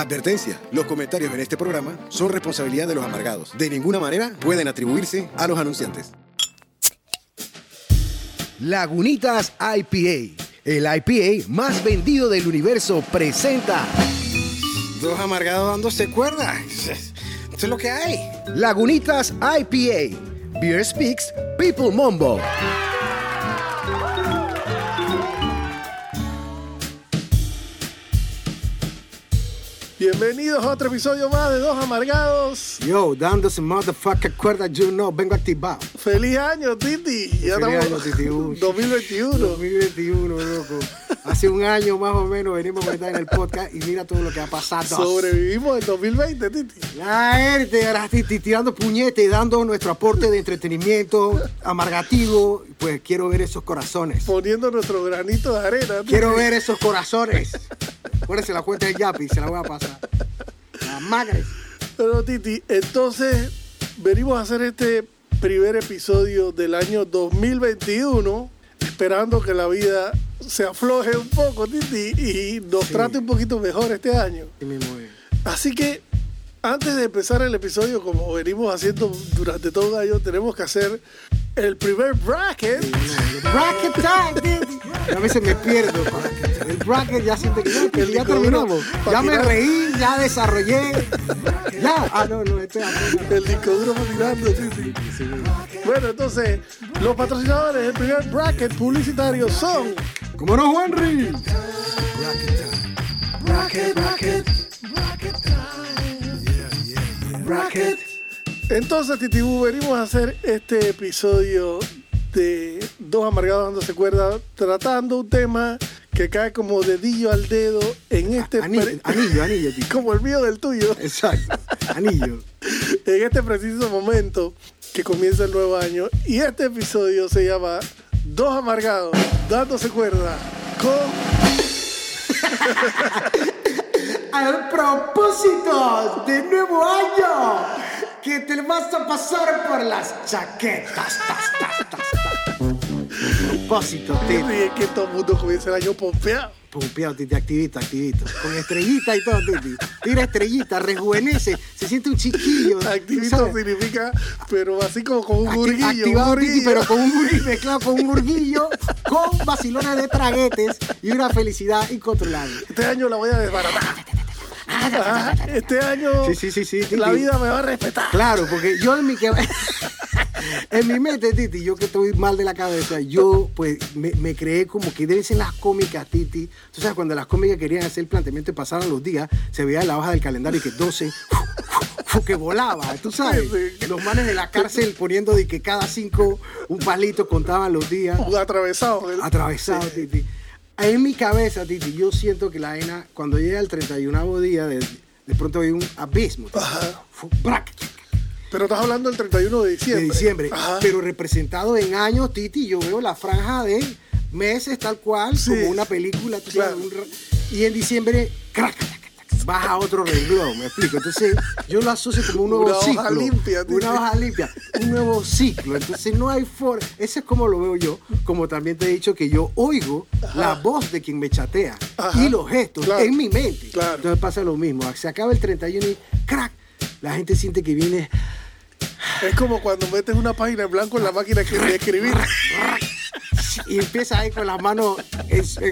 Advertencia, los comentarios en este programa son responsabilidad de los amargados. De ninguna manera pueden atribuirse a los anunciantes. Lagunitas IPA, el IPA más vendido del universo, presenta Dos amargados dándose cuerda. Esto es lo que hay. Lagunitas IPA, Beer Speaks, People Mombo. Bienvenidos a otro episodio más de Dos Amargados. Yo, dándose motherfucker cuerda, you know, vengo activado. Feliz año, Titi. Ya Feliz estamos año, Titi. Uy. 2021. 2021, loco. Hace un año más o menos venimos a estar en el podcast y mira todo lo que ha pasado. Sobrevivimos el 2020, Titi. La gente, ahora Titi, tirando puñete y dando nuestro aporte de entretenimiento amargativo. Pues quiero ver esos corazones. Poniendo nuestro granito de arena. Titi. Quiero ver esos corazones. Acuérdense la cuenta del Yapi, se la voy a pasar. La magre. Pero, Titi, entonces venimos a hacer este primer episodio del año 2021, esperando que la vida se afloje un poco, Titi, y nos Sí. trate un poquito mejor este año. Sí mismo es. Así que antes de empezar el episodio, como venimos haciendo durante todo el año, tenemos que hacer el primer bracket. Bracket time, Titi. A veces me pierdo. El bracket ya siente que ya, que El ya disco duro. terminamos. Ya me reí, ya desarrollé. Ya. Ah, no, no, espera. espera. El disco duro patinando, sí, sí. Bueno, entonces, los patrocinadores del primer bracket publicitario son ¿Cómo no, Juanri? Bracket, bracket, bracket. Entonces, Titibú, venimos a hacer este episodio de Dos Amargados dándose cuerda, tratando un tema que cae como dedillo al dedo en este... Anillo, anillo, anillo, como el mío del tuyo. Exacto. Anillo. en este preciso momento que comienza el nuevo año. Y este episodio se llama Dos Amargados dándose cuerda con... Al propósito de nuevo año, que te vas a pasar por las chaquetas. Tas, tas, tas, tas. Propósito, Titi. Y es que todo el mundo comienza el año pompeado. Pompeado, Titi, activito, activito. Con estrellita y todo, Titi. Tira estrellita, rejuvenece, se siente un chiquillo. Activito ¿sabes? significa, pero así como con un Acti- gurguillo. un activado, Titi, gurguillo. pero con un gurguillo, mezclado con un gurguillo, con vacilones de traguetes y una felicidad incontrolable. Este año la voy a desbaratar. Ajá, Este año Sí, sí, sí, sí, Titi. la vida me va a respetar. Claro, porque yo en mi en mi mente, Titi, yo que estoy mal de la cabeza, yo pues me, me creé como que deben ser las cómicas, Titi. Tú sabes, cuando las cómicas querían hacer el planteamiento y pasaran los días, se veía en la hoja del calendario y que 12 que volaba, tú sabes. Sí. Los manes de la cárcel poniendo de que cada cinco un palito contaban los días Un atravesado. ¿eh? atravesado, Titi. En mi cabeza, Titi, yo siento que la ENA, cuando llega el 31 día, de, de pronto hay un abismo. Ajá. Pero estás hablando del 31 de diciembre. de diciembre. Ajá. Pero representado en años, Titi, yo veo la franja de meses tal cual, Sí. como una película. tú sabes, Claro. un ra- y en diciembre, crac, crac, crac, baja otro renglón, me explico. Entonces, yo lo asocio como un nuevo Una hoja ciclo. limpia, Titi. Una hoja limpia. Un nuevo ciclo. Entonces, no hay forma. Ese es como lo veo yo. Como también te he dicho que yo oigo la voz de quien me chatea Ajá. y los gestos Claro. en mi mente. Claro. Entonces pasa lo mismo. Se acaba el 31 y crack. La gente siente que viene Es como cuando metes una página en blanco en la máquina que- de escribir. y empieza ahí con las manos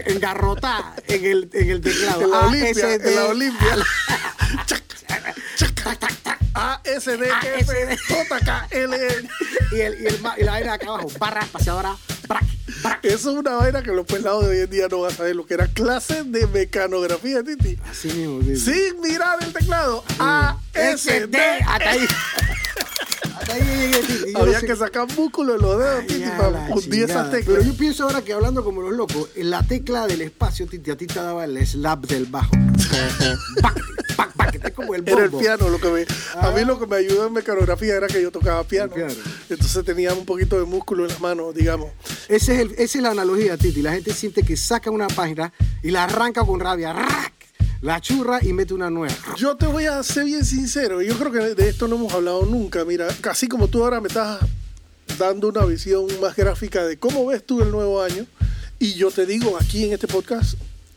engarrotadas en el, en el teclado. En la Olimpia. En la Olimpia. Chac, chac, A, S, D, F, J, K, L, N. Y, el, y, el y la vaina de acá abajo. Barra espaciadora. Brac, brac. Eso es una vaina que los pelados de hoy en día no van a saber lo que era clase de mecanografía, Titi. Así mismo. sí. Sin mirar el teclado. A, S, D. Hasta ahí. Titi. Había que sacar músculo en los dedos, Titi, para la hundir esas teclas. Pero yo pienso ahora que hablando como los locos, la tecla del espacio, Titi, a ti te daba el slap del bajo. Es como el bombo. Era el piano lo que me. A mí lo que me ayudó en mecanografía era que yo tocaba piano. piano. Entonces tenía un poquito de músculo en las manos, digamos. Ese es el- esa es la analogía, Titi. La gente siente que saca una página y la arranca con rabia, ¡rac! la churra y mete una nueva. Yo te voy a ser bien sincero. Yo creo que de esto no hemos hablado nunca. Mira, casi como tú ahora me estás dando una visión más gráfica de cómo ves tú el nuevo año. Y yo te digo aquí en este podcast,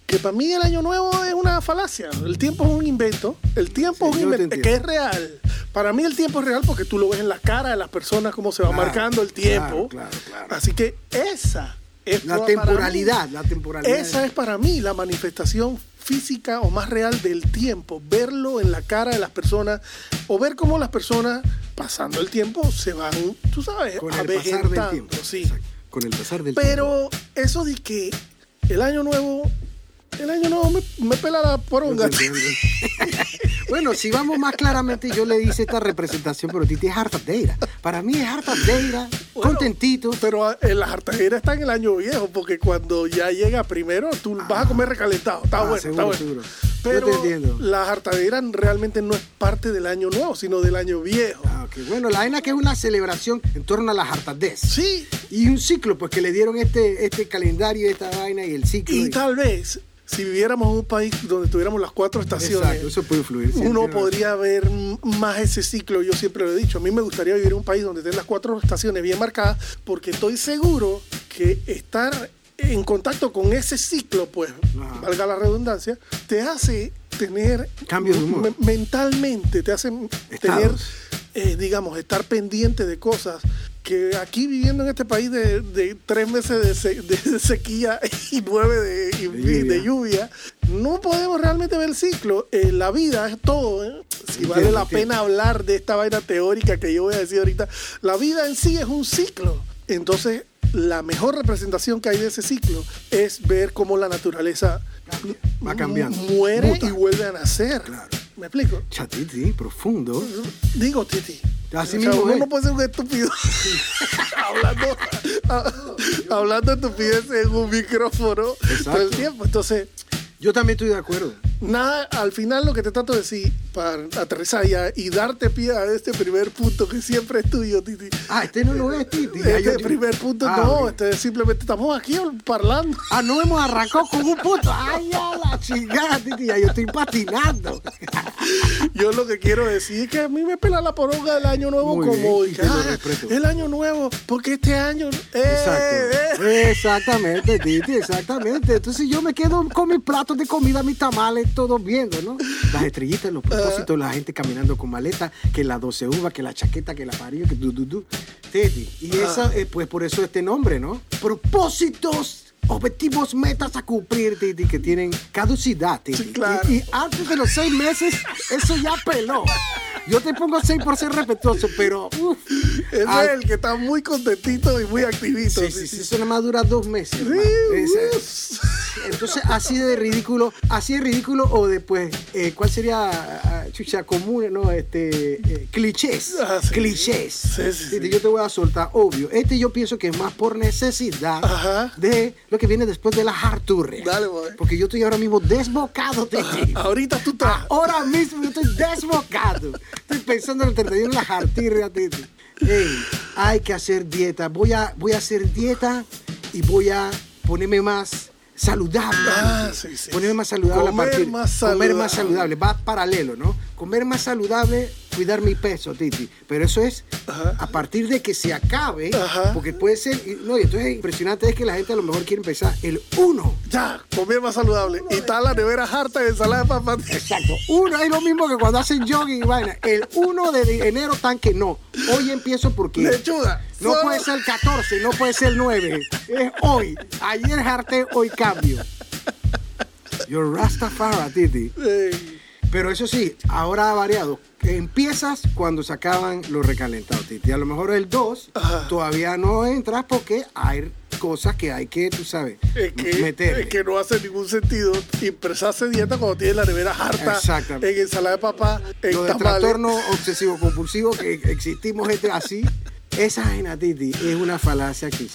que para mí el año nuevo es una falacia. El tiempo es un invento. El tiempo Sí, es un invento que es real. Para mí el tiempo es real porque tú lo ves en la cara de las personas, cómo se va Claro, marcando el tiempo. claro, claro, claro. Así que esa es La mí- temporalidad, la temporalidad. esa es para mí la manifestación física o más real del tiempo, verlo en la cara de las personas o ver cómo las personas pasando el tiempo se van, tú sabes, con el pasar del tiempo. sí. Con el pasar del tiempo. Pero eso de que el año nuevo, el año nuevo me, me pela la poronga. Bueno, si vamos más claramente, yo le hice esta representación, pero Titi es hartadeira. Para mí es hartadeira, Bueno, contentito. Pero ah, en la jartajera está en el año viejo, porque cuando ya llega primero, tú vas a comer recalentado. Está Ah, bueno, seguro, está bueno. seguro. Yo Pero te entiendo. la realmente no es parte del año nuevo, sino del año viejo. Ah, ok. Bueno, la vaina que es una celebración en torno a la hartadez. Sí, Y un ciclo, pues que le dieron este, este calendario, esta vaina y el ciclo. y tal vez si viviéramos en un país donde tuviéramos las cuatro estaciones, Exacto, eso puede influir. sí, uno tiene razón. podría ver más ese ciclo. Yo siempre lo he dicho. A mí me gustaría vivir en un país donde estén las cuatro estaciones bien marcadas, porque estoy seguro que estar en contacto con ese ciclo, pues, Ajá. valga la redundancia, te hace tener Cambio de humor. me- mentalmente, te hace tener, eh, digamos, estar pendiente de cosas que aquí viviendo en este país de, de tres meses de, se- de sequía y nueve de, y- De de lluvia. lluvia, no podemos realmente ver el ciclo. Eh, la vida es todo. ¿eh? Si Entiendo, vale la entiendo. pena hablar de esta vaina teórica que yo voy a decir ahorita, la vida en sí es un ciclo. Entonces, la mejor representación que hay de ese ciclo es ver cómo la naturaleza Va cambiando. muere Muta. y vuelve a nacer. Claro. ¿Me explico? Chatiti, profundo. Digo, Titi. Así o sea, mismo uno es. no puede ser un estúpido hablando, a- hablando estupideces en un micrófono todo el tiempo. Entonces, Yo también estoy de acuerdo. nada, al final lo que te trato de decir para aterrizar ya y darte pie a este primer punto que siempre es tuyo, Titi. Ah, este no lo es, Titi. Ah, Este yo- yo- primer punto Ah, no, este simplemente estamos aquí parlando. Ah, no hemos arrancado con un punto. Ay, a la chingada, Titi. Ya yo estoy patinando. Yo lo que quiero decir es que a mí me pela la poronga del año nuevo Muy como bien, ah, el año nuevo, porque este año eh, Exacto. eh. Exactamente, Titi, exactamente. Entonces yo me quedo con mis platos de comida, mis tamales, todos viendo, ¿no? Las estrellitas, los propósitos, la gente caminando con maleta, que la 12 uva, que la chaqueta, que la parillo, que du, du, du. Titi. Y esa, eh, pues por eso este nombre, ¿no? Propósitos. Objetivos, metas a cumplir, Titi, que tienen caducidad, Titi. Sí, claro. y, y antes de los seis meses, eso ya peló. Yo te pongo seis por ser respetuoso, pero uf, Ese ah, es el que está muy contentito y muy activito. Sí, sí, sí, eso nada más dura dos meses. hermano. Entonces, así de ridículo, así de ridículo, o después, eh, ¿cuál sería, ah, chucha, común, no, este, eh, clichés, Ah, sí. clichés. Sí, sí, sí. Este, Yo te voy a soltar, obvio. Este yo pienso que es más por necesidad Ajá. de lo que viene después de la harturria. Dale, boy. Porque yo estoy ahora mismo desbocado, Titi. Ahorita tú estás. Ahora mismo yo estoy desbocado. Estoy pensando en el 31 de la jartirria, Titi. Ey, hay que hacer dieta. Voy a, voy a hacer dieta y voy a ponerme más saludable. Ah, sí, sí, Ponerme sí. más saludable a Comer partir- más Comer más saludable. Va paralelo, ¿no? Comer más saludable, cuidar mi peso, Titi. Pero eso es Ajá. a partir de que se acabe. Ajá. Porque puede ser. No, y entonces impresionante es que la gente a lo mejor quiere empezar el 1. Ya, comer más saludable. Y está la nevera harta de ensalada de papas. Exacto. Uno es lo mismo que cuando hacen jogging y vaina. El 1 de enero tan que no. Hoy empiezo porque Lechuga. no Solo- puede ser el 14, no puede ser el 9. Es hoy. Ayer harté, hoy cambio. You're Rastafari, Titi. Ey, Pero eso sí, ahora ha variado. Empiezas cuando se acaban los recalentados, Titi. A lo mejor el 2 Ajá. todavía no entras porque hay cosas que hay que, tú sabes, es que, meterle. es que no hace ningún sentido impresarse dieta cuando tienes la nevera harta Exactamente. en ensalada de papá, en Lo tamales. trastorno obsesivo compulsivo que existimos gente así. Esa vaina, Titi, es una falacia que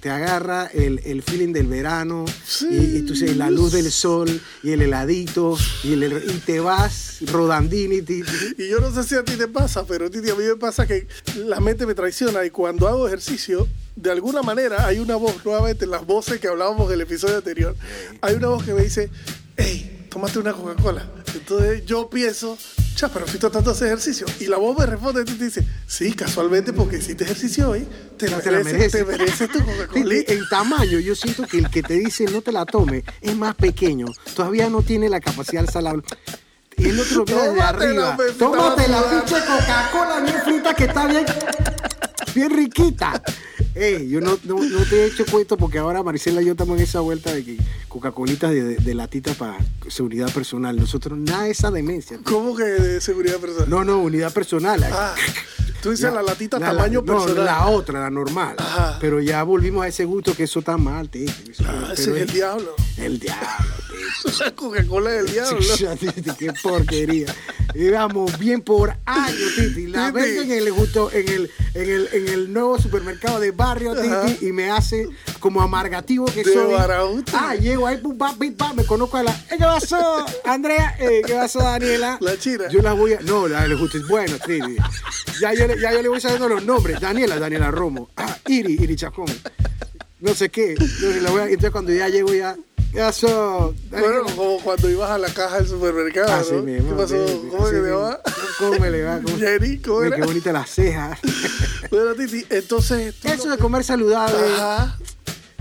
te agarra el, el feeling del verano Sí. y, y tú sabes, la luz del sol y el heladito y, el, y te vas rodandini, Titi. Y yo no sé si a ti te pasa, pero Titi, a mí me pasa que la mente me traiciona y cuando hago ejercicio, de alguna manera hay una voz, nuevamente las voces que hablábamos del episodio anterior, hay una voz que me dice, hey, tómate una Coca-Cola. Entonces yo pienso, cha, pero tratando de hacer ejercicio. Y la voz me responde y te dice, sí, casualmente porque hiciste ejercicio hoy, te, la te la mereces, te mereces. tu Coca-Cola. En tamaño, yo siento que el que te dice no te la tome es más pequeño. Todavía no tiene la capacidad salable. Y no te lo Tómatela, arriba. Tómate la pinche Coca-Cola bien frita que está bien, bien riquita. Ey, yo no, no, no te he hecho cuento porque ahora Maricela y yo estamos en esa vuelta de que Coca-Colitas de, de, de latita para seguridad personal. Nosotros nada de esa demencia. ¿Cómo que de seguridad personal? No, no, unidad personal. Ah, tú dices la, latita la- tamaño no, personal. la otra, la normal. Ajá. Pero ya volvimos a ese gusto que eso está mal, tío. Eso- Ah, ese es el diablo. El diablo, La Coca-Cola es el diablo. Titi, Qué porquería. Íbamos bien por años, Titi. La venden en el, justo, en, el, en, el, en el nuevo supermercado de barrio. Titi, y me hace como amargativo que De soy. Barahúti. Ah, llego ahí, pum, pam, pim, pam, me conozco a la. "Eh, ¿Qué pasó, Andrea? Eh, ¿Qué pasó, Daniela? La china. Yo la voy a. No, la de justo es bueno, Titi. Ya yo, le- ya yo le voy sabiendo los nombres. Daniela, Daniela Romo. Ah, Iri, Iri Chacón. No sé qué. Yo le voy a- entonces cuando ya llego ya. ¿Qué pasó? Bueno, como cuando ibas a la caja del supermercado, Así ¿no? Ah, mismo, ¿Qué pasó? ¿Cómo que te mismo. va? ¿Cómo me le va? ¿Cómo- Jenny, ¿cómo? Qué bonita las cejas. Bueno, Titi, entonces... Eso no- de comer saludable. Ajá.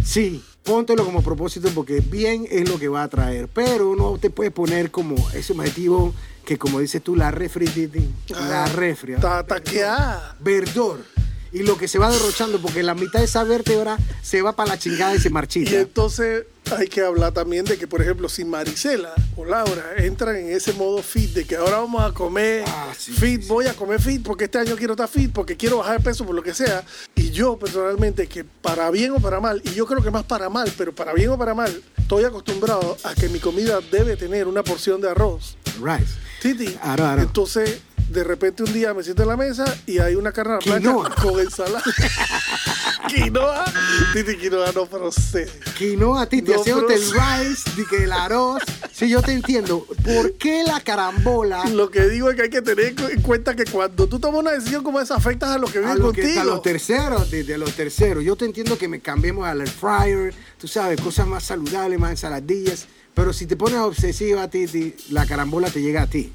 Sí, póntelo como propósito porque bien es lo que va a traer. Pero no te puedes poner como ese objetivo que, como dices tú, la refri, la Ah, refri. ¿ah? Está taqueada. verdor. Y lo que se va derrochando, porque la mitad de esa vértebra se va para la chingada y se Y marchita. entonces hay que hablar también de que, por ejemplo, si Marisela o Laura entran en ese modo fit de que ahora vamos a comer Ah, sí, fit, sí, sí. voy a comer fit porque este año quiero estar fit, porque quiero bajar de peso por lo que sea. Y yo personalmente, que para bien o para mal, y yo creo que más para mal, pero para bien o para mal, estoy acostumbrado a que mi comida debe tener una porción de arroz. Rice. Titi. Aro, aro. Entonces, de repente un día me siento en la mesa y hay una carne a la con ensalada. quinoa. Titi, quinoa no procede. Quinoa, Titi, No, haciéndote el rice, de que el arroz. Sí, yo te entiendo. ¿Por qué la carambola Lo que digo es que hay que tener en cuenta que cuando tú tomas una decisión como esa, afectas a los que viven lo que, a contigo. los terceros, Titi, a los terceros? Yo te entiendo que me cambiemos al air fryer, tú sabes, cosas más saludables, más ensaladillas. Pero si te pones obsesiva, Titi, la carambola te llega a ti.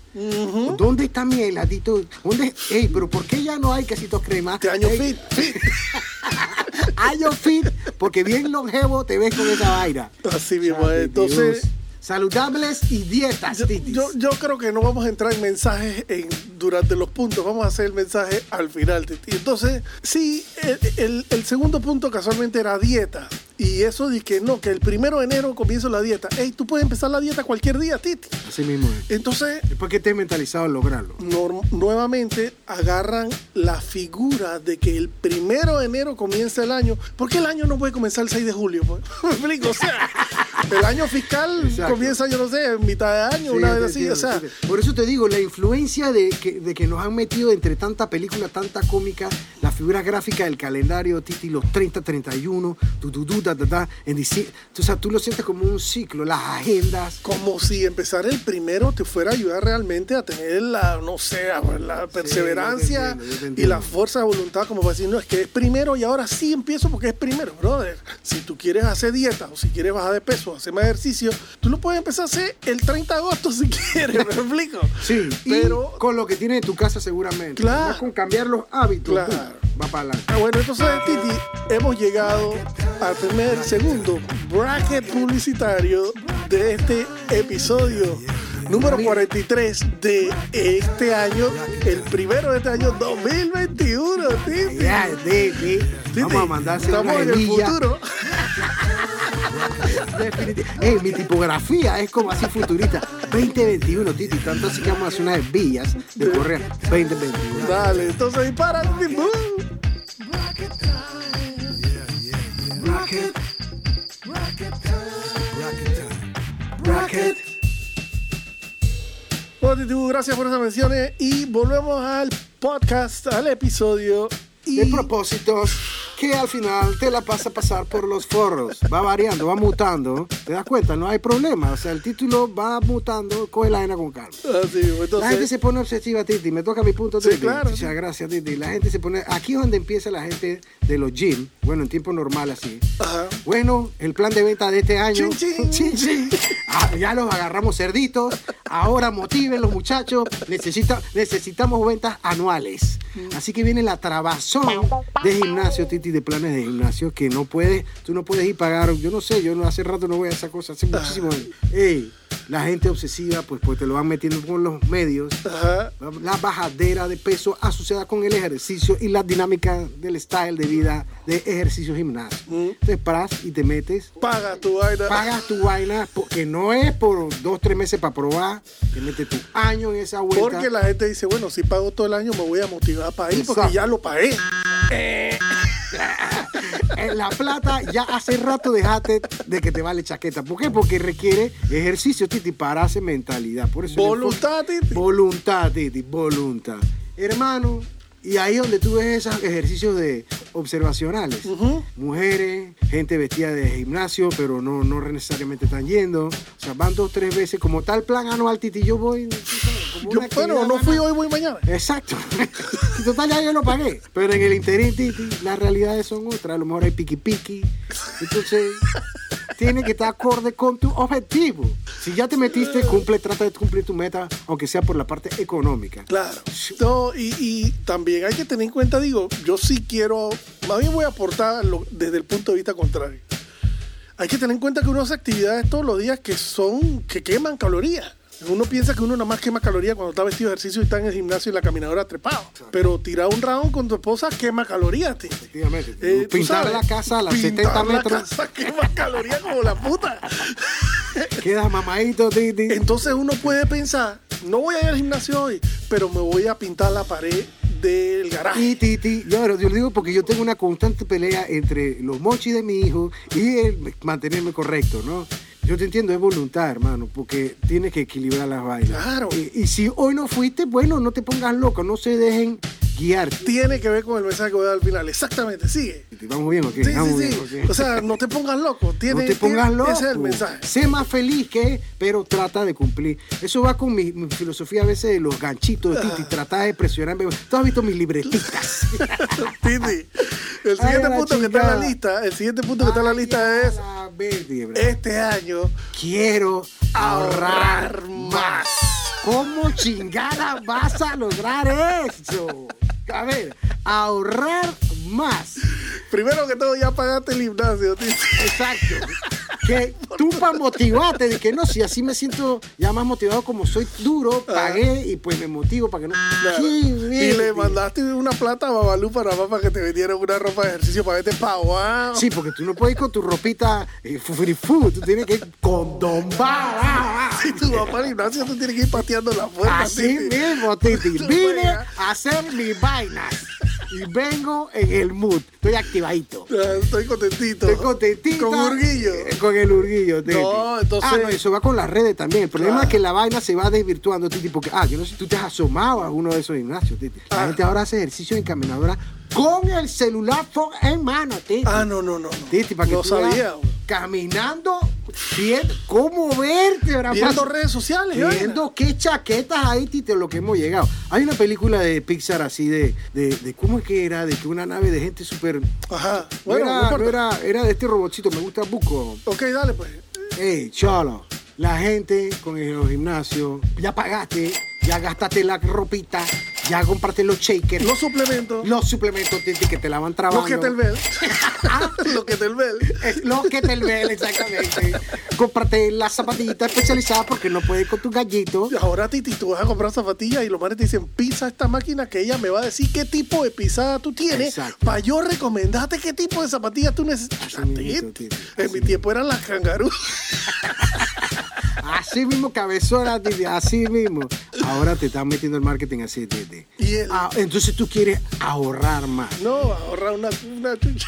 ¿Dónde está mi heladito? ¿Dónde? Ey, pero ¿por qué ya no hay quesitos crema? Este año Ey, fit, fit. Año fit, porque bien longevo te ves con esa vaina. Así mismo. Es. Entonces, Dios. Saludables y dietas, yo, Titi. yo, yo creo que no vamos a entrar en mensajes en, durante los puntos. Vamos a hacer el mensaje al final, Titi. Entonces, sí, el, el- el segundo punto casualmente era dieta. Y eso de que no, que el primero de enero comienzo la dieta. Ey, tú puedes empezar la dieta cualquier día, Titi. Así mismo es. Entonces, Después que estés mentalizado en lograrlo. nor- nuevamente agarran la figura de que el primero de enero comienza el año. ¿Por qué el año no puede comenzar el 6 de julio? pues? ¿Me explico? O sea, el año fiscal Exacto. comienza, yo no sé, en mitad de año, Sí, una te vez así. entiendo, O sea, te- Por eso te digo, la influencia de que, de que nos han metido entre tanta película, tanta cómica, las figuras gráficas del calendario, Titi, los 30, 31, tu, tu, tu, ta, ta, ta, en dici- o sea, tú lo sientes como un ciclo, las agendas. como si empezar el primero te fuera a ayudar realmente a tener la, no sé, la perseverancia entiendo, yo te y la fuerza de voluntad como para decir, no, es que es primero y ahora sí empiezo porque es primero, brother. Si tú quieres hacer dieta o si quieres bajar de peso, hacer más ejercicio, tú lo puedes empezar a hacer el 30 de agosto si quieres, ¿me explico? Sí, pero... con lo que tienes en tu casa seguramente. Claro. Además, con cambiar los hábitos, Claro. Va para adelante. Ah, bueno, entonces, Titi, hemos llegado al primer, segundo bracket publicitario de este episodio. Número 43 de este año, el primero de este año 2021, Titi. Ya, Titi, vamos a mandarse estamos una en el futuro. Definitiv- Ey, mi tipografía es como así futurista. 2021, Titi. Tanto así que vamos a hacer unas hebillas de correr. 2021. Dale, entonces dispara, Titi. ¡Bum! Bracket. Bueno, Titi, gracias por esas menciones y volvemos al podcast, al episodio. Y De propósitos que al final te la pasa a pasar por los forros. Va variando, va mutando. ¿Te das cuenta? No hay problema. O sea, el título va mutando. Coge la vaina con calma. Así, entonces, La gente se pone obsesiva, Titi. Me toca mi punto, Sí, Titi. claro. Muchas gracias, Titi. La gente se pone... Aquí es donde empieza la gente de los gym. Bueno, en tiempo normal así. Ajá. Bueno, el plan de venta de este año. Chin, chin. Chin, chin. Ah, ya los agarramos cerditos. Ahora motiven los muchachos. Necesita, necesitamos ventas anuales. Así que viene la trabazón de gimnasio, Titi, de planes de gimnasio, que no puedes, tú no puedes ir a pagar. Yo no sé, yo no hace rato no voy a esa cosa, hace muchísimo. Ey, la gente obsesiva, pues, pues te lo van metiendo con los medios. Ajá. La bajadera de peso asociada con el ejercicio y la dinámica del style de vida de ejercicio gimnasio. Entonces paras y te metes, Paga tu vaina. pagas tu vaina, porque no es por dos, tres meses para probar, te metes tu año en esa vuelta. Porque la gente dice, bueno, si pago todo el año me voy a motivar para ir porque Exacto. ya lo pagué. En la plata ya hace rato dejaste de que te vale chaqueta. ¿Por qué? Porque requiere ejercicio, Titi, para hacer mentalidad. Por eso Voluntad, Titi. Voluntad, Titi, voluntad. Hermano, y ahí donde tú ves esos ejercicios de observacionales. Mujeres, gente vestida de gimnasio, pero no, no necesariamente están yendo. O sea, van dos, tres veces como tal plan anual, Titi. Yo voy, como Yo, bueno, no fui hoy, voy mañana. Exacto. Y Total, ya yo lo pagué. Pero en el interín, Titi, las realidades son otras. A lo mejor hay piqui piqui. Entonces, tiene que estar acorde con tu objetivo. Si ya te metiste, cumple, trata de cumplir tu meta, aunque sea por la parte económica. Claro. No, y, y también hay que tener en cuenta, digo, yo sí quiero, más bien voy a aportar lo- desde el punto de vista contrario. Hay que tener en cuenta que uno hace actividades todos los días que son, que queman calorías. Uno piensa que uno nada más quema calorías cuando está vestido de ejercicio y está en el gimnasio y la caminadora trepado. Pero tirar un round con tu esposa quema calorías, tío. Efectivamente. Eh, Pintar sabes, la casa a las pintar 70 la metros. casa quema calorías como la puta. Quedas mamadito, Titi. Entonces uno puede pensar, no voy a ir al gimnasio hoy, pero me voy a pintar la pared del garaje. Y Titi, yo, yo lo digo porque yo tengo una constante pelea entre los mochis de mi hijo y el mantenerme correcto, ¿no? Yo te entiendo, es voluntad, hermano, porque tienes que equilibrar las vainas. Claro. Y, y si hoy no fuiste, bueno, no te pongas loco, no se dejen guiar. Tiene que ver con el mensaje que voy a dar al final. Exactamente, sigue. ¿Vamos bien o qué? Sí, Vamos sí, bien, sí. ok. O sea, no te pongas loco. Tiene, no te pongas tiene- loco. Ese es el mensaje. Sé más feliz que, pero trata de cumplir. Eso va con mi, mi filosofía a veces de los ganchitos de Titi. Trata de presionarme. Tú has visto mis libretitas. Titi, el siguiente punto que está en la lista, el siguiente punto que está en la lista es la este año Quiero ahorrar ahorrar más. ¿Cómo chingada vas a lograr eso? A ver, ahorrar más. Primero que todo, ya pagaste el gimnasio, Titi. Exacto. Que tú para motivarte, de que no, si así me siento ya más motivado como soy duro, pagué y pues me motivo para que no. Claro. Y le tío. mandaste una plata a Babalú para para que te vendieran una ropa de ejercicio para verte pa' wow. Sí, porque tú no puedes ir con tu ropita eh, fufurifu, tú tienes que ir con don ba, Si tú vas para el gimnasio, tú tienes que ir pateando la puerta. Así Titi. mismo, Titi. Vine a hacer mis vainas. Y vengo en el mood. Estoy activadito. Ah, Estoy contentito. Estoy contentito. Con Urguillo. Con el urguillo. No, entonces- Ah, no, eso va con las redes también. El problema Claro. es que la vaina se va desvirtuando, Titi, porque, ah, yo no sé, tú te has asomado a alguno de esos gimnasios, Titi. La Ah. gente ahora hace ejercicio en caminadora con el celular en mano, Titi. Ah, no, no, no. no. Titi, para que no tú sabía. caminando, viendo cómo verte, Viendo redes sociales. Viendo qué chaquetas hay, Titi, lo que hemos llegado. Hay una película de Pixar así de, de, de ¿cómo es que era? De que una nave de gente súper... Ajá. No Bueno, no era, no era, era de este robotcito, me gusta Buco. Ok, dale, pues. Ey, cholo, la gente con el gimnasio, ya pagaste, ya gastaste la ropita, ya compraste los shakers, Los suplementos. los suplementos Titi, que te la van Los trabajando. que te vel. Los que te vel. Es lo que te vel, exactamente. Cómprate la zapatillita especializada porque no puedes con tu gallito. Y ahora, Titi, tú vas a comprar zapatillas y los manes te dicen, pisa esta máquina que ella me va a decir qué tipo de pisada tú tienes para yo recomendarte qué tipo de zapatillas tú necesitas. En mi tiempo eran las cangarú. Así mismo, cabezona, Titi, así mismo. Ahora te están metiendo el marketing así, Titi. Y el- Ah, entonces tú quieres ahorrar más. No, ahorrar una, una chucha.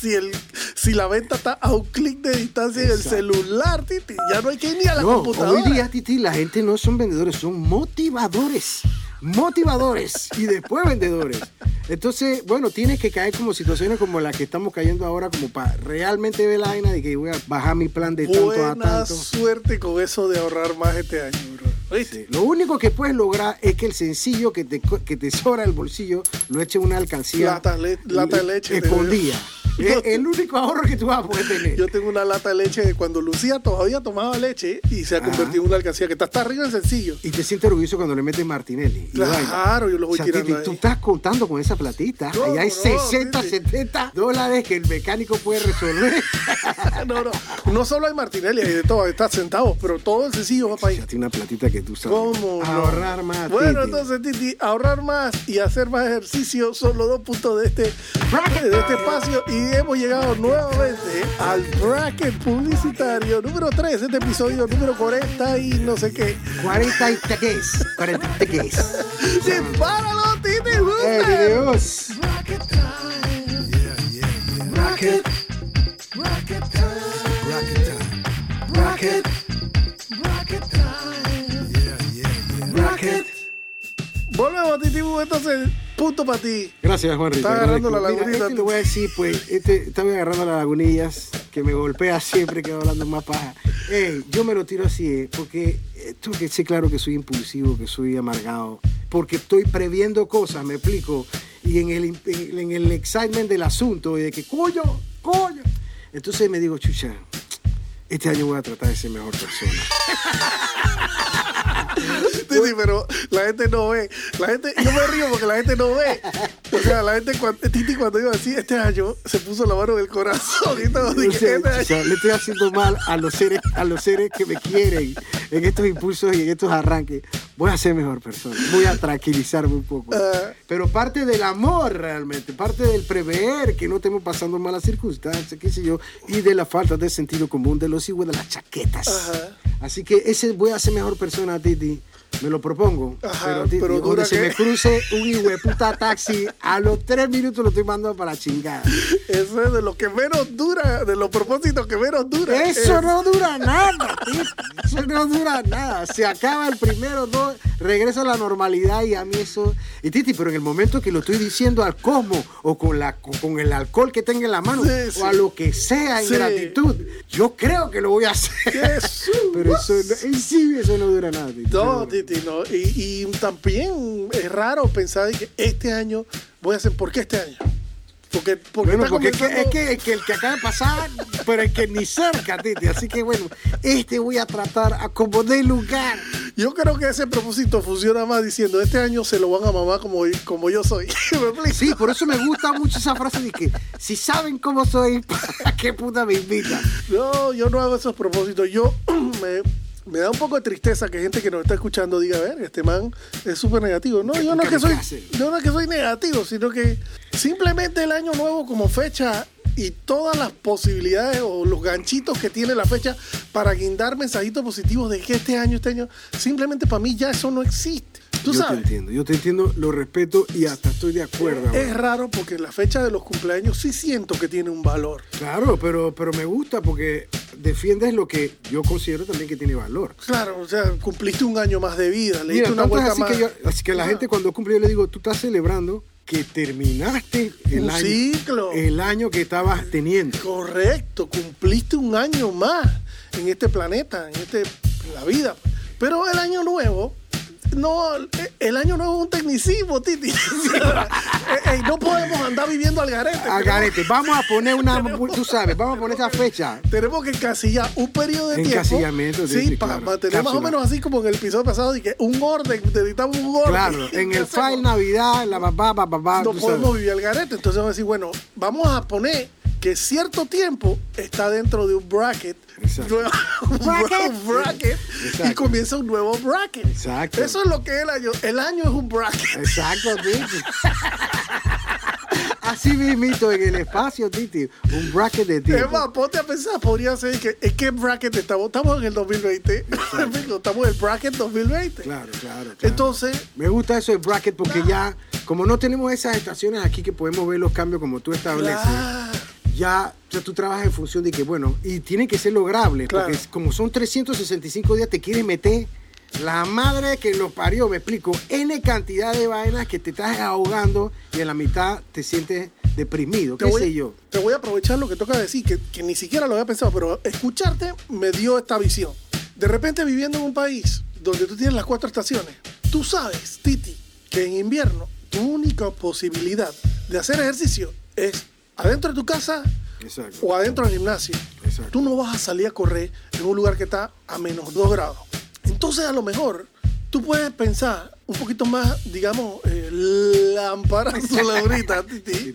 Si, el, si la venta está a un clic de distancia en el celular, Titi, ya no hay que ir ni a la No, computadora. hoy día, Titi, la gente no son vendedores, son motivadores. Motivadores y después vendedores. Entonces, bueno, tienes que caer como situaciones como la que estamos cayendo ahora, como para realmente ver la vaina de que voy a bajar mi plan de tanto a tanto. suerte con eso de ahorrar más este año, bro. Sí. Lo único que puedes lograr es que el sencillo que te, que te sobra el bolsillo lo eche una alcancía Lata le- lata de leche, escondida. Es el único ahorro que tú vas a poder tener. Yo tengo una lata de leche de cuando Lucía todavía tomaba leche y se ha convertido en una alcancía que está hasta arriba en sencillo. Y te sientes orgulloso cuando le metes Martinelli. Claro, yo lo voy O sea, tirando Titi, ahí. tú estás contando con esa platita. No, Ahí hay no, 60, Titi. 70 dólares que el mecánico puede resolver. No, no. No solo hay Martinelli, hay de todo, está centavos, pero todo el sencillo va para ahí. Ya tiene una platita que tú sabes. ¿Cómo? no? Ahorrar más. Bueno, Titi. entonces, Titi, ahorrar más y hacer más ejercicio son los dos puntos de este, de este espacio. Y hemos llegado nuevamente al bracket publicitario número 3, este episodio número 40 y no sé qué. 40 y teques. 40 y teques. ¡Sí, páralo, Titi! ¡Eh, gusta! Dios! Bracket time. Bracket. Bracket time. Bracket. Bracket time. Bracket. Volvemos, Titi. Entonces, punto para ti. Gracias, Juan Está agarrando la Mira, este tú. le voy a decir, pues, este, está agarrando las lagunillas, que me golpea siempre que va hablando más paja. Ey, yo me lo tiro así, eh, porque eh, tú que sé claro que soy impulsivo, que soy amargado, porque estoy previendo cosas, me explico, y en el, en, en el excitement del asunto, y de que, coño, coño. Entonces me digo, chucha, este año voy a tratar de ser mejor persona. Titi, pero la gente no ve. La gente, yo me río porque la gente no ve. O sea, la gente, cuando, Titi, cuando iba así, este año se puso la mano en el corazón y todo. No sé, este o sea, le estoy haciendo mal a los seres, a los seres que me quieren en estos impulsos y en estos arranques. Voy a ser mejor persona. Voy a tranquilizarme un poco. Ah. Pero parte del amor realmente, parte del prever que no estemos pasando malas circunstancias, qué sé yo, y de la falta de sentido común de los hijos de las chaquetas. Ajá. Así que ese voy a ser mejor persona, Titi. Me lo propongo. Ajá, pero, Titi, pero donde se que- me cruce un hijo de puta taxi, a los tres minutos lo estoy mandando para chingar. Eso es de lo que menos dura, de los propósitos que menos dura. Eso Es- no dura nada, tío. Eso no dura nada. Se acaba el primero, dos, regresa a la normalidad y a mí eso. Y Titi, pero en el momento que lo estoy diciendo al cosmo o con, la, con, el alcohol que tenga en la mano Sí, o a sí. lo que sea en Sí. gratitud, yo creo que lo voy a hacer. Jesús. Pero eso, no- en sí, eso no dura nada, Titi. No, No. Y, y también es raro pensar que este año voy a hacer. ¿Por qué este año? Porque, porque Bueno, porque es que, comenzando- es, que, es que el que acaba de pasar, pero es que ni cerca, Titi. Así que bueno, este voy a tratar a como de lugar. Yo creo que ese propósito funciona más diciendo, este año se lo van a mamar como, como yo soy. Sí, por eso me gusta mucho esa frase de que si saben cómo soy, ¿para qué puta me invitan? No, yo no hago esos propósitos. Yo me, me da un poco de tristeza que gente que nos está escuchando diga, a ver, este man es súper negativo. No, ¿Qué- yo no que soy, yo no es que soy negativo, sino que simplemente el año nuevo como fecha y todas las posibilidades o los ganchitos que tiene la fecha para guindar mensajitos positivos de que este año, este año, simplemente para mí ya eso no existe. Tú yo te entiendo, yo te entiendo, lo respeto y hasta estoy de acuerdo. Es raro porque la fecha de los cumpleaños sí siento que tiene un valor. Claro, pero, pero me gusta porque defiendes lo que yo considero también que tiene valor. Claro, o sea, cumpliste un año más de vida, le diste una vuelta así más. que, yo, así que la Ah. gente cuando cumple yo le digo, tú estás celebrando que terminaste el Un año, ciclo. el año que estabas teniendo. Correcto, cumpliste un año más en este planeta, en este en la vida. Pero el año nuevo, no, el año nuevo es un tecnicismo, Titi. Ey, ey, no podemos andar viviendo al garete. Tenemos- Garete, vamos a poner una, tú sabes, vamos a poner esa fecha. Tenemos que encasillar un periodo de tiempo. Encasillamiento, sí, Sí, para claro. mantener más o menos así como en el episodio pasado, y que un orden, necesitamos un orden. Claro, en ¿Qué el file Navidad, la papá, papá, papá. no podemos sabes. vivir al garete. Entonces vamos a decir, bueno, vamos a poner que cierto tiempo está dentro de un bracket. Exacto. nuevo- un Bracket. nuevo bracket y comienza un nuevo bracket. Exacto. Eso es lo que es el año. El año es un bracket. Exacto, Titi. Así mismito en el espacio, Titi. Un bracket de Es tiempo. más, ponte a pensar, podría ser que ¿en qué bracket estamos? Estamos en el 2020. estamos en el bracket 2020. Claro, claro, claro. Entonces, Me gusta eso de bracket porque ya, como no tenemos esas estaciones aquí que podemos ver los cambios como tú estableces, claro. Ya sea, tú trabajas en función de que, bueno, y tiene que ser lograble, Claro. porque es- como son 365 días, te quieres meter la madre que lo parió, me explico, N cantidad de vainas que te estás ahogando y en la mitad te sientes deprimido, te qué voy, sé yo. te voy a aprovechar lo que toca decir, que, que ni siquiera lo había pensado, pero escucharte me dio esta visión. De repente viviendo en un país donde tú tienes las cuatro estaciones, tú sabes, Titi, que en invierno tu única posibilidad de hacer ejercicio es adentro de tu casa Exacto. o adentro del gimnasio. Exacto. Tú no vas a salir a correr en un lugar que está a menos 2 grados. Entonces, a lo mejor, tú puedes pensar un poquito más, digamos, eh, lámpara ahorita, Titi.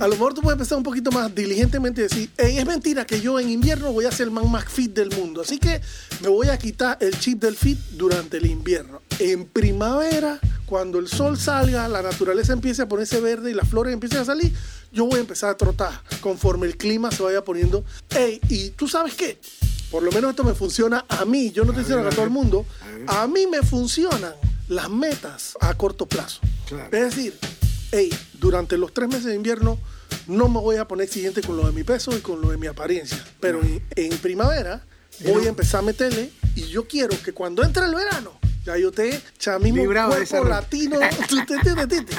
A lo mejor tú puedes pensar un poquito más diligentemente y decir, "Ey, es mentira que yo en invierno voy a ser el man más fit del mundo. Así que me voy a quitar el chip del fit durante el invierno. En primavera, cuando el sol salga, la naturaleza empiece a ponerse verde y las flores empiecen a salir, yo voy a empezar a trotar conforme el clima se vaya poniendo. Ey, y tú sabes qué? Por lo menos esto me funciona a mí. Yo no estoy diciendo a todo el mundo. A mí me funcionan las metas a corto plazo. Claro. Es decir, hey, durante los tres meses de invierno no me voy a poner exigente con lo de mi peso y con lo de mi apariencia. Pero en, en primavera voy a empezar a meterle y yo quiero que cuando entre el verano, ya yo te de cuerpo latino. ¿Tú te entiendes, Titi?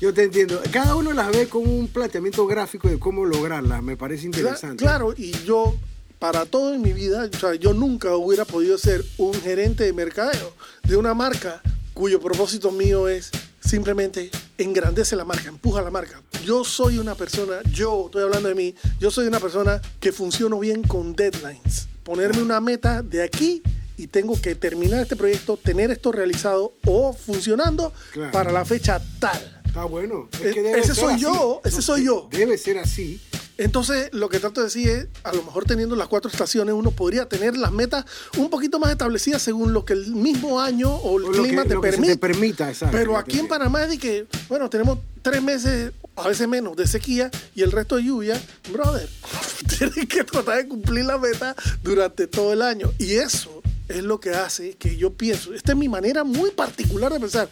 Yo te entiendo. Cada uno las ve con un planteamiento gráfico de cómo lograrlas. Me parece interesante. Claro, y yo, para todo en mi vida, o sea, yo nunca hubiera podido ser un gerente de mercadeo de una marca cuyo propósito mío es simplemente engrandece la marca, empuja la marca. Yo soy una persona, yo estoy hablando de mí, yo soy una persona que funciono bien con deadlines. Ponerme una meta de aquí y tengo que terminar este proyecto, tener esto realizado o funcionando Claro. para la fecha tal. Está bueno. Es E- que debe ese soy así. yo, ese soy yo. Debe ser así. Entonces, lo que trato de decir es, a lo mejor teniendo las cuatro estaciones, uno podría tener las metas un poquito más establecidas según lo que el mismo año o el O clima que- te permite. te permita, exacto, Pero aquí en Panamá es de que, bueno, tenemos tres meses, a veces menos, de sequía y el resto de lluvia. Brother, tienes que tratar de cumplir la meta durante todo el año. Y eso es lo que hace que yo pienso, esta es mi manera muy particular de pensar,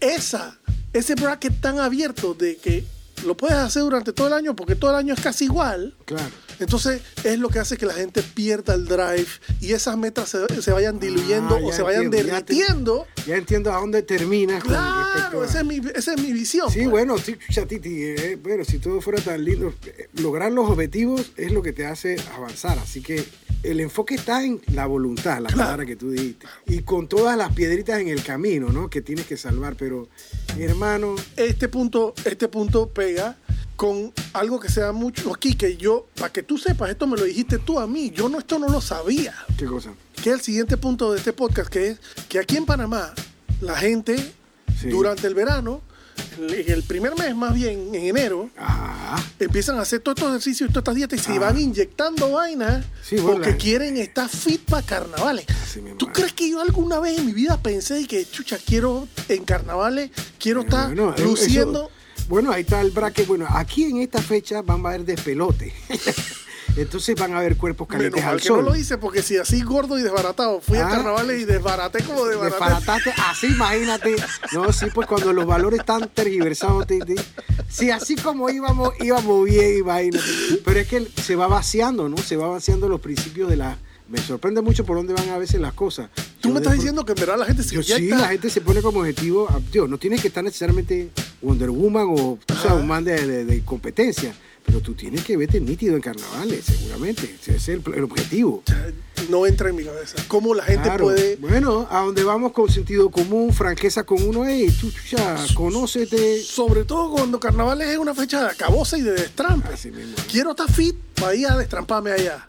esa, ese bracket tan abierto de que lo puedes hacer durante todo el año porque todo el año es casi igual. Claro. Entonces es lo que hace que la gente pierda el drive y esas metas se, se vayan diluyendo Ah, o se vayan entiendo, ya te- derritiendo. Ya entiendo a dónde terminas. con respecto Claro, a- esa es mi, esa es mi visión. Sí, pues. bueno, sí, chatiti, eh, bueno, si todo fuera tan lindo, eh, lograr los objetivos es lo que te hace avanzar. Así que el enfoque está en la voluntad, la palabra que tú dijiste. Y con todas las piedritas en el camino, ¿no? Que tienes que salvar. Pero, mi hermano, Este punto, este punto pega con algo que se da mucho aquí, que yo, para que tú sepas, esto me lo dijiste tú a mí, yo no, esto no lo sabía. ¿qué cosa? Que es el siguiente punto de este podcast, que es que aquí en Panamá, la gente, Sí. durante el verano, en el primer mes más bien, en enero, empiezan a hacer todos estos ejercicios y todas estas dietas y se Ah. van inyectando vainas Sí, porque la- quieren estar fit para carnavales. ¿Tú es. crees que yo alguna vez en mi vida pensé que, chucha, quiero en carnavales, quiero estar luciendo? eso- bueno, ahí está el bracket. Bueno, aquí en esta fecha van a haber despelote. Entonces van a haber cuerpos Menos calientes mal al que no sol. lo hice porque si así gordo y desbaratado fui a Ah. carnavales y desbaraté como desbaraté. Desbarataste, así imagínate. No, sí, pues cuando los valores están tergiversados, ti, ti. sí, así como íbamos, íbamos bien, imagínate. Pero es que se va vaciando, ¿no? Se va vaciando los principios de la. Me sorprende mucho por dónde van a veces las cosas. Tú Yo me estás de- diciendo que en verdad la gente se Yo sí, la gente se pone como objetivo. ah, Tío, no tienes que estar necesariamente Wonder Woman o tú sabes, un man de, de- de competencia. Pero tú tienes que verte nítido en carnavales, seguramente. Ese es el, el objetivo. No entra en mi cabeza. ¿Cómo la gente Claro. puede Bueno, a donde vamos con sentido común, franqueza con uno, hey, tú ya conócete. Sobre todo cuando carnavales es una fecha de acabose y de destrampe. Quiero estar fit para ir a destramparme allá.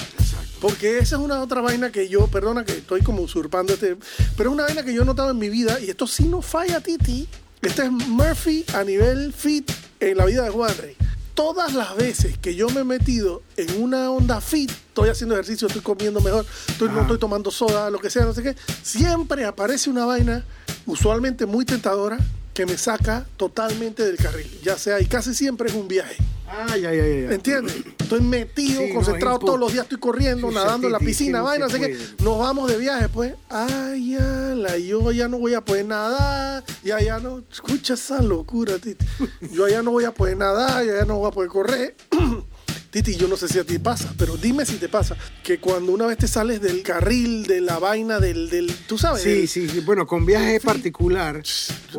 Porque esa es una otra vaina que yo, perdona que estoy como usurpando este, pero es una vaina que yo he notado en mi vida y esto sí no falla, Titi. Este es Murphy a nivel fit en la vida de Juanrey. Todas las veces que yo me he metido en una onda fit, estoy haciendo ejercicio, estoy comiendo mejor, estoy, no estoy tomando soda, lo que sea, no sé qué, siempre aparece una vaina, usualmente muy tentadora, que me saca totalmente del carril. Ya sea, y casi siempre es un viaje. Ay, ay, ay, ay. ¿Entiendes? Estoy metido, Sí, concentrado todos los días, estoy corriendo, nadando en la piscina, que vaina, qué. puede. Nos vamos de viaje, pues. Ay, ya, la, yo ya no voy a poder nadar, ya, ya no. Escucha esa locura, Titi. Yo ya no voy a poder nadar, ya, ya no voy a poder correr. Titi, yo no sé si a ti pasa, pero dime si te pasa que cuando una vez te sales del carril, de la vaina, del, del tú sabes, Sí, sí, sí. Bueno, con viaje particular.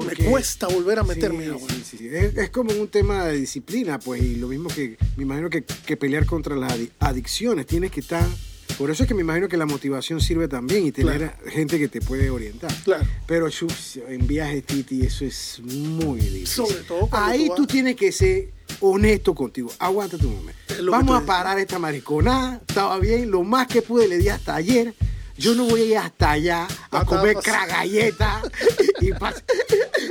me cuesta volver a meterme. Sí, sí, sí, sí. Es, es como un tema de disciplina, pues, y lo mismo que me imagino que, que pelear contra las adi- adicciones. Tienes que estar. Por eso es que me imagino que la motivación sirve también y tener Claro. gente que te puede orientar. Claro. Pero en viajes, Titi, eso es muy difícil. Sobre todo Ahí tú tú, tienes que ser honesto contigo. Aguántate un momento. Vamos a parar esta mariconada. Estaba bien. Lo más que pude le di hasta ayer. Yo no voy a ir hasta allá a comer estaba cra galleta y pas-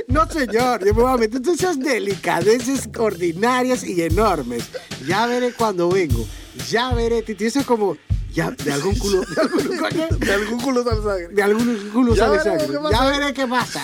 No, señor, yo me voy a meter en esas delicadeces ordinarias y enormes. Ya veré cuando vengo. Ya veré, Titi. Eso es como, ya, de algún culo, de algún, De algún culo sale sangre. de algún culo Ya sale sangre. Ya veré qué pasa.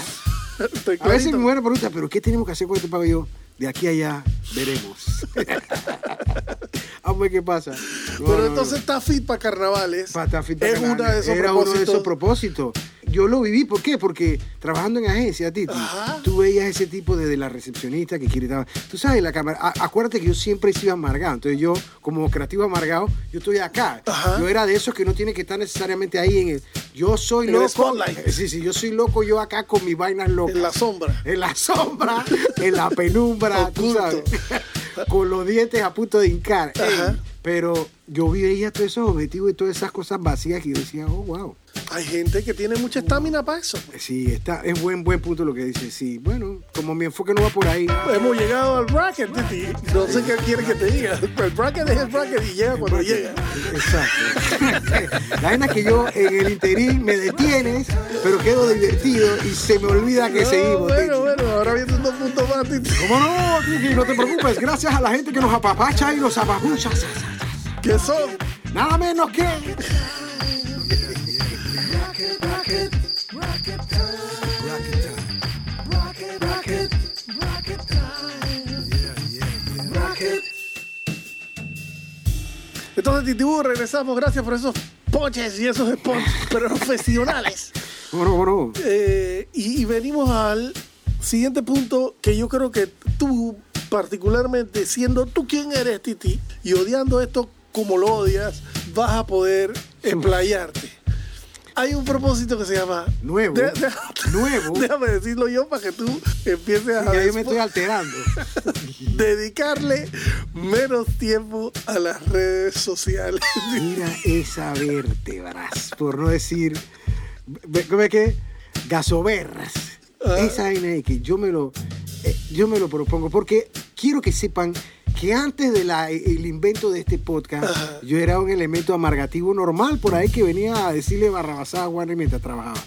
A veces mi mujer me pregunta, ¿pero qué tenemos que hacer con este pabellón? De aquí a allá veremos. Vamos a ver qué pasa. No, Pero no, entonces no. está fit para carnavales. Fita es canales. una de esos Era uno de esos propósitos. Yo lo viví, ¿por qué? Porque trabajando en agencia, Titi, Ajá. tú veías ese tipo de, de la recepcionista que quiere dar. Tú sabes, la cámara. a- acuérdate que yo siempre he sido amargado. Entonces, yo, como creativo amargado, yo estoy acá. Ajá. Yo era de esos que no tiene que estar necesariamente ahí en el. Yo soy En el loco. spotlight. Eh, Sí, sí, yo soy loco, yo acá con mis vainas locas. En la sombra. En la sombra, en la penumbra, tú sabes. Con los dientes a punto de hincar. Ey, pero yo veía todos esos objetivos y todas esas cosas vacías que yo decía, oh, wow. Hay gente que tiene mucha estamina para eso. Sí, está, es buen, buen punto lo que dice. Sí, bueno, como mi enfoque no va por ahí. Hemos llegado al bracket, Titi. No sé qué quiere que te diga. El bracket es el bracket y llega cuando llega. Exacto. La vaina es que yo en el interín me detienes, pero quedo divertido y se me olvida que No, seguimos. bueno, Titi. bueno, ahora viene dos puntos más, Titi. ¿Cómo no, Titi? No te preocupes. Gracias a la gente que nos apapacha y nos apabucha. ¿Qué son? Nada menos que. Entonces, Titi Bú, regresamos. Gracias por esos ponches y esos spots profesionales. Bueno, bueno. Eh, y, y venimos al siguiente punto que yo creo que tú, particularmente siendo tú quien eres, Titi, y odiando esto como lo odias, vas a poder emplayarte. Hay un propósito que se llama... Nuevo. De- de- Nuevo. Déjame decirlo yo para que tú empieces a... Y ahí me estoy alterando. dedicarle menos tiempo a las redes sociales. Mira esa vértebras, por no decir, ¿cómo es que? Gasoberras. Ah. Esa vaina que yo me lo, eh, yo me lo propongo, porque quiero que sepan que antes del el invento de este podcast, Ajá. yo era un elemento amargativo normal por ahí que venía a decirle barrabasada a Warner mientras trabajaba.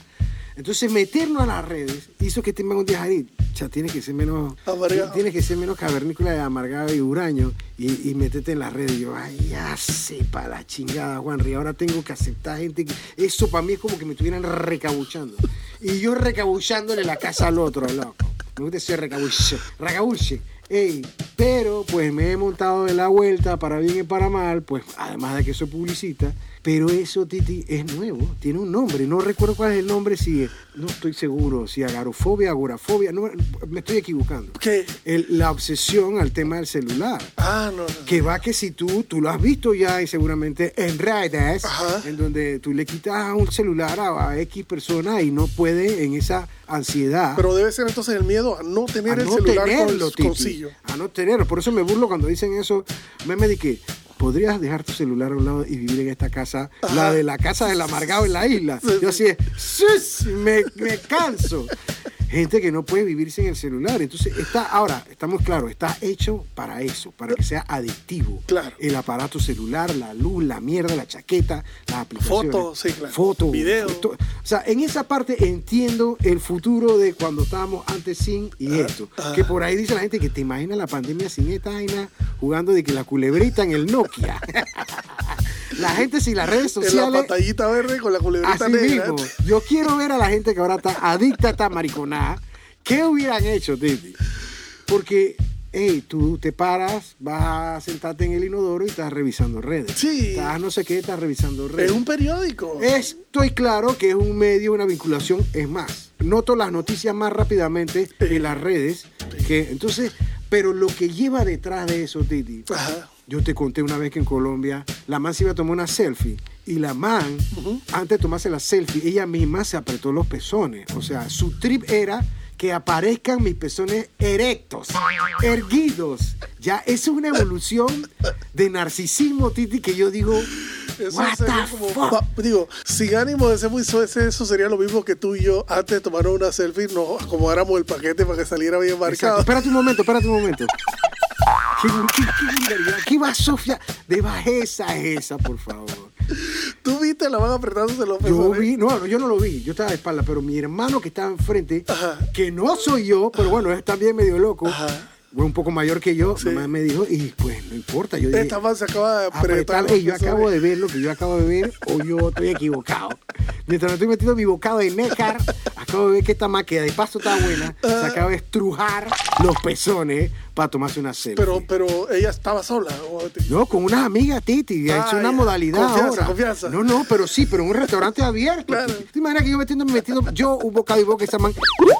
Entonces meternos a las redes hizo que este man un día Jair, o sea, tiene que ser menos Amargado. tiene que ser menos cavernícola de amargado y huraño y, y meterte en las redes. Y yo, ay, ya sé, para la chingada, Juanri. Ahora tengo que aceptar gente. que- Eso para mí es como que me estuvieran recabuchando. Y yo recabuchándole la casa al otro, loco. Me gusta decir recabuche. Recabuche. Ey, pero pues me he montado de la vuelta para bien y para mal, pues además de que soy publicista, pero eso, Titi, es nuevo, tiene un nombre, no recuerdo cuál es el nombre, si no estoy seguro, si agarofobia, agorafobia, no, me estoy equivocando. ¿Qué? El- la obsesión al tema del celular. Ah, no, no. Que va que si tú, tú lo has visto ya y seguramente en redes, Ajá. en donde tú le quitas un celular a, a X persona y no puede en esa ansiedad Pero debe ser entonces el miedo a no tener a el no celular tenerlo, con, Titi, consigo. A no tenerlo. Por eso me burlo cuando dicen eso. Me me que podrías dejar tu celular a un lado y vivir en esta casa, la de la casa del amargado en la isla. Yo sí. así, "Sus", me, me canso. Gente que no puede vivir sin el celular. Entonces, está, ahora, estamos claros, está hecho para eso, para que sea adictivo. Claro. El aparato celular, la luz, la mierda, la chaqueta, las aplicaciones. Fotos, sí, claro. Fotos, Video. foto- o sea, en esa parte entiendo el futuro de cuando estábamos antes sin y esto. ah. Que por ahí dice la gente que te imagina la pandemia sin esta vaina jugando de que la culebrita en el Nokia. la gente sin las redes En la sociales. pantallita verde con la culebrita Así negra. mismo. Yo quiero ver a la gente que ahora está adicta a esta mariconada. ¿Qué hubieran hecho, Titi? Porque, hey, tú te paras, vas a sentarte en el inodoro y estás revisando redes. Sí. Estás no sé qué, estás revisando redes. Es un periódico. Estoy claro que es un medio, una vinculación. Es más, noto las noticias más rápidamente en las redes. Que, entonces, pero lo que lleva detrás de eso, Titi, Ajá. Yo te conté una vez que en Colombia la man se iba a tomar una selfie y la man, antes de tomarse la selfie, ella misma se apretó los pezones. O sea, su trip era que aparezcan mis pezones erectos, erguidos. Ya, eso es una evolución de narcisismo, Titi, que yo digo, Eso what sería the como- pa- digo, sin ánimo de ser muy suave, eso sería lo mismo que tú y yo, antes de tomar una selfie, nos acomodáramos el paquete para que saliera bien Exacto. marcado. Espérate un momento, espérate un momento. ¿Qué, qué, qué vulgaridad? ¿Qué va Sofía? De bajeza es esa, por favor. ¿Tú viste la van apretándose los Yo pezones? vi, no, yo no lo vi, yo estaba de espalda, pero mi hermano que estaba enfrente, Ajá. que no soy yo, pero bueno, es también medio loco, Ajá. fue un poco mayor que yo, Sí. me dijo, y pues no importa, yo dije, Esta man se acaba de apretar. apretar, los "Ey, yo pezones. acabo de ver lo que yo acabo de ver o yo estoy equivocado. Mientras me estoy metiendo mi bocado de nécar, acabo de ver que esta máquina de paso está buena, se acaba de estrujar los pezones para tomarse una selfie. Pero, pero ella estaba sola. No, con unas amigas, Titi. Ah, es una ya. modalidad Confianza, ahora. confianza. No, no, pero sí, pero en un restaurante abierto. Claro. ¿Te imaginas que yo metiéndome, metiendo yo un bocado y boca esa man?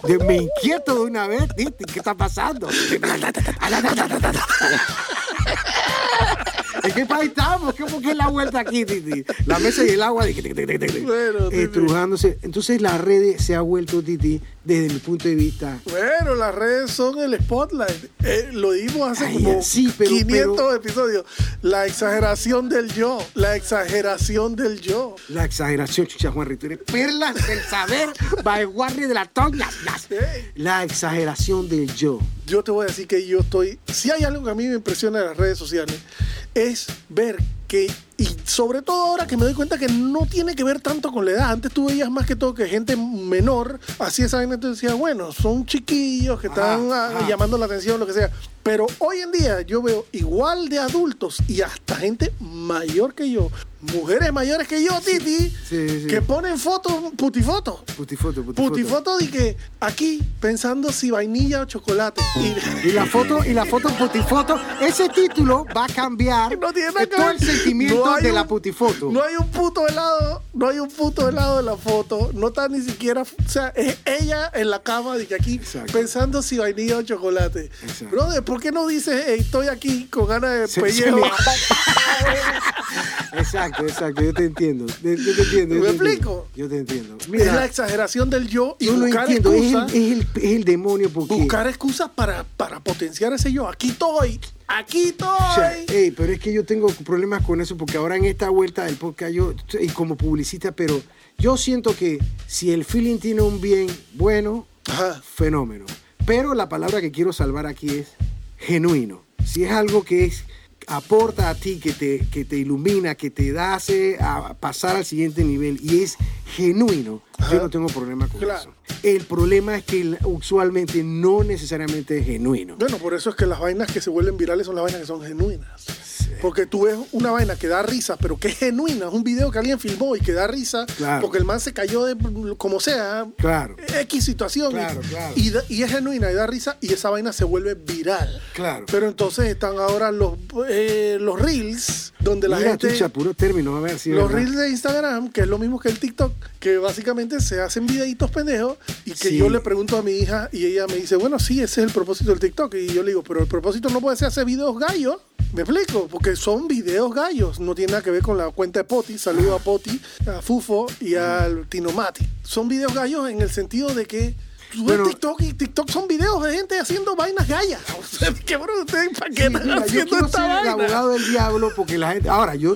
de- me inquieto de una vez, Titi. ¿Qué está pasando? ¿En qué país estamos? ¿Cómo que es la vuelta aquí, Titi? La mesa y el agua. de- Bueno, Titi. estrujándose. Entonces las redes se ha vuelto, Titi, desde mi punto de vista, Bueno, las redes son el spotlight. Eh, lo dimos hace Ay, como sí, pero- 500 pero- episodios. La exageración del yo. La exageración del yo. La exageración, chucha Juan eres perlas del saber, by Warri de la. Ey. La exageración del yo. Yo te voy a decir que yo estoy. Si hay algo que a mí me impresiona de las redes sociales, es ver que. Y sobre todo ahora que me doy cuenta que no tiene que ver tanto con la edad. Antes tú veías más que todo que gente menor hacía esa vaina. Entonces decías, bueno, son chiquillos que están Ajá, ah, ajá. llamando la atención, lo que sea. Pero hoy en día yo veo igual de adultos y hasta gente mayor que yo, mujeres mayores que yo, Titi, sí, sí. que ponen fotos, putifotos. Putifoto, putifoto. Putifoto y que aquí pensando si vainilla o chocolate. Y, Y la foto, y la foto putifoto, ese título va a cambiar No tiene nada que todo ver. el sentimiento No de un- la putifoto. No hay un puto helado, no hay un puto helado en la foto, no está ni siquiera, o sea, es ella en la cama de que aquí Exacto. pensando si vainilla o chocolate. Exacto. Brother, ¿por qué no dices "Ey, estoy aquí con ganas de Se- pellejo? se Exacto, exacto, yo te entiendo. Yo te entiendo. yo ¿Me te entiendo. explico? Yo te entiendo. es la exageración del yo y yo buscar es el, es, el, es el demonio porque... Buscar excusas para, para potenciar ese yo. Aquí estoy, aquí estoy. Ey, pero es que yo tengo problemas con eso porque ahora en esta vuelta del podcast yo, y como publicista, pero yo siento que si el feeling tiene un bien bueno, Ajá. fenómeno. Pero la palabra que quiero salvar aquí es genuino. Si es algo que es aporta a ti, que te, que te ilumina, que te da hace a pasar al siguiente nivel y es genuino, yo no tengo problema con Claro. eso. El problema es que usualmente no necesariamente es genuino. Bueno, por eso es que las vainas que se vuelven virales son las vainas que son genuinas. Porque tú ves una vaina que da risa, pero que es genuina. Es un video que alguien filmó y que da risa Claro. porque el man se cayó de como sea. Claro. X situación. y- Claro, claro. Y, da- y es genuina y da risa y esa vaina se vuelve viral. Claro. Pero entonces están ahora los, eh, los reels, donde la Mira, gente... chucha, puro término, a ver si Los reels de Instagram, que es lo mismo que el TikTok, que básicamente se hacen videitos pendejos y que Sí. yo le pregunto a mi hija y ella me dice, bueno, sí, ese es el propósito del TikTok. Y yo le digo, pero el propósito no puede ser hacer videos gallos. ¿Me explico? Porque son videos gallos. No tiene nada que ver con la cuenta de Poti. Saludo a Poti, a Fufo y al Tinomati. Son videos gallos en el sentido de que Bueno. TikTok y TikTok son videos de gente haciendo vainas gallas. O sea, ¿qué? ¿Ustedes para qué Sí, están mira, yo haciendo esta ser el vaina? abogado del diablo porque la gente. Ahora, yo.